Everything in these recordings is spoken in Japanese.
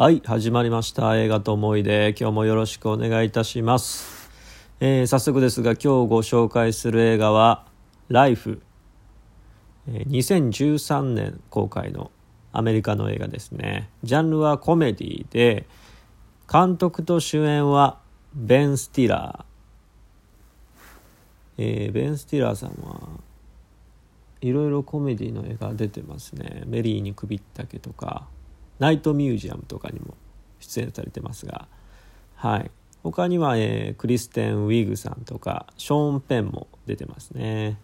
はい始まりました。映画と思い出。今日もよろしくお願いいたします、えー、早速ですが今日ご紹介する映画は「ライフ」えー、2013年公開のアメリカの映画ですね。ジャンルはコメディで監督と主演はベン・スティラー、えー、ベン・スティラーさんはいろいろコメディの映画出てますね「メリーに首ったけ」とか。ナイトミュージアムとかにも出演されてますが、はい、他には、えー、クリステン・ウィグさんとかショーン・ペンも出てますね。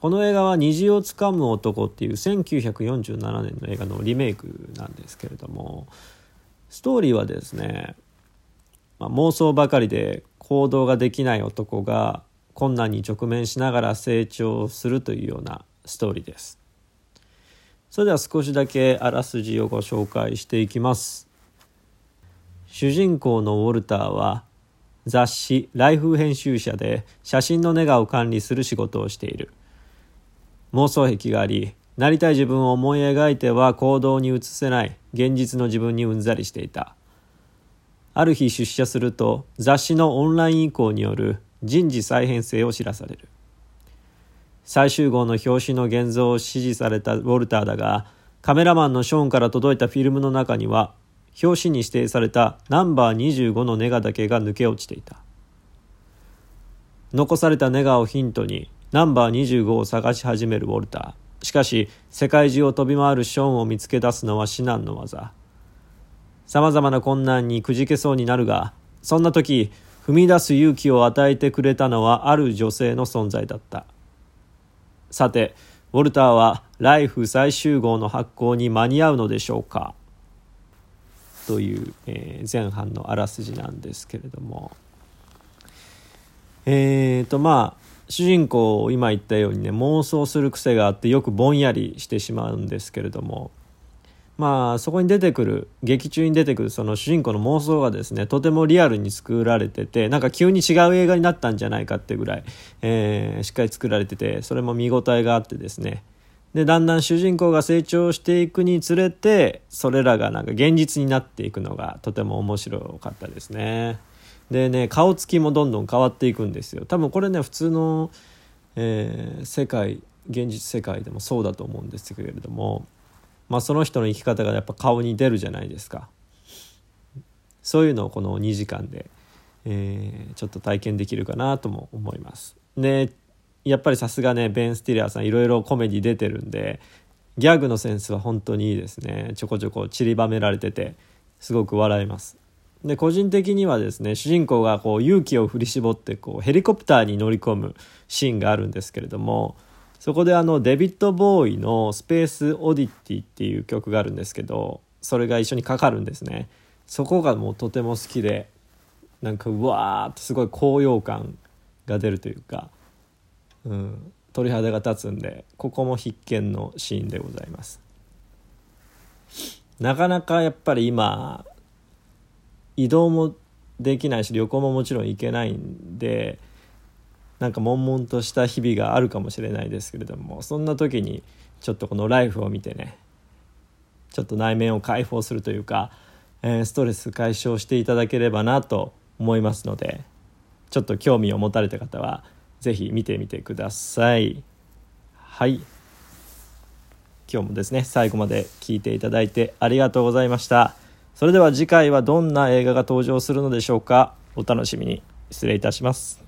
この映画は「虹をつかむ男」っていう1947年の映画のリメイクなんですけれどもストーリーはですね、まあ、妄想ばかりで行動ができない男が困難に直面しながら成長するというようなストーリーです。それでは少しだけあらすじをご紹介していきます。主人公のウォルターは雑誌「ライフ編集者」で写真のネガを管理する仕事をしている。妄想癖がありなりたい自分を思い描いては行動に移せない現実の自分にうんざりしていた。ある日出社すると雑誌のオンライン移行による人事再編成を知らされる。最終号の表紙の現像を指示されたウォルターだがカメラマンのショーンから届いたフィルムの中には表紙に指定されたナンバー25のネガだけが抜け落ちていた。残されたネガをヒントにナンバー25を探し始めるウォルター。しかし世界中を飛び回るショーンを見つけ出すのは至難の業。さまざまな困難にくじけそうになるがそんな時踏み出す勇気を与えてくれたのはある女性の存在だった。さてウォルターはライフ最終号の発行に間に合うのでしょうか？という、えー、前半のあらすじなんですけれども。えーとまあ主人公今言ったようにね妄想する癖があってよくぼんやりしてしまうんですけれども。まあそこに出てくる劇中に出てくるその主人公の妄想がですねとてもリアルに作られててなんか急に違う映画になったんじゃないかってぐらい、えー、しっかり作られててそれも見応えがあってですね。でだんだん主人公が成長していくにつれてそれらがなんか現実になっていくのがとても面白かったですね。でね顔つきもどんどん変わっていくんですよ。多分これね普通の、えー、世界現実世界でもそうだと思うんですけれどもまあ、その人の生き方がやっぱ顔に出るじゃないですか。そういうのをこの2時間で、えー、ちょっと体験できるかなとも思います。でやっぱりさすがねベン・スティラーさんいろいろコメディ出てるんでギャグのセンスは本当にいいですね。ちょこちょこ散りばめられててすごく笑います。で個人的にはですね主人公がこう勇気を振り絞ってこうヘリコプターに乗り込むシーンがあるんですけれどもそこであのデビッド・ボーイの「スペース・オディティ」っていう曲があるんですけどそれが一緒にかかるんですね。そこがもうとても好きでなんかうわーってすごい高揚感が出るというか、うん、鳥肌が立つんでここも必見のシーンでございます。なかなかやっぱり今移動もできないし旅行ももちろん行けないんでなんか悶々とした日々があるかもしれないですけれどもそんな時にちょっとこのライフを見てねちょっと内面を解放するというか、えー、ストレス解消していただければなと思いますのでちょっと興味を持たれた方は是非見てみてください。はい。今日もですね最後まで聞いていただいてありがとうございました。それでは次回はどんな映画が登場するのでしょうか？お楽しみに。失礼いたします。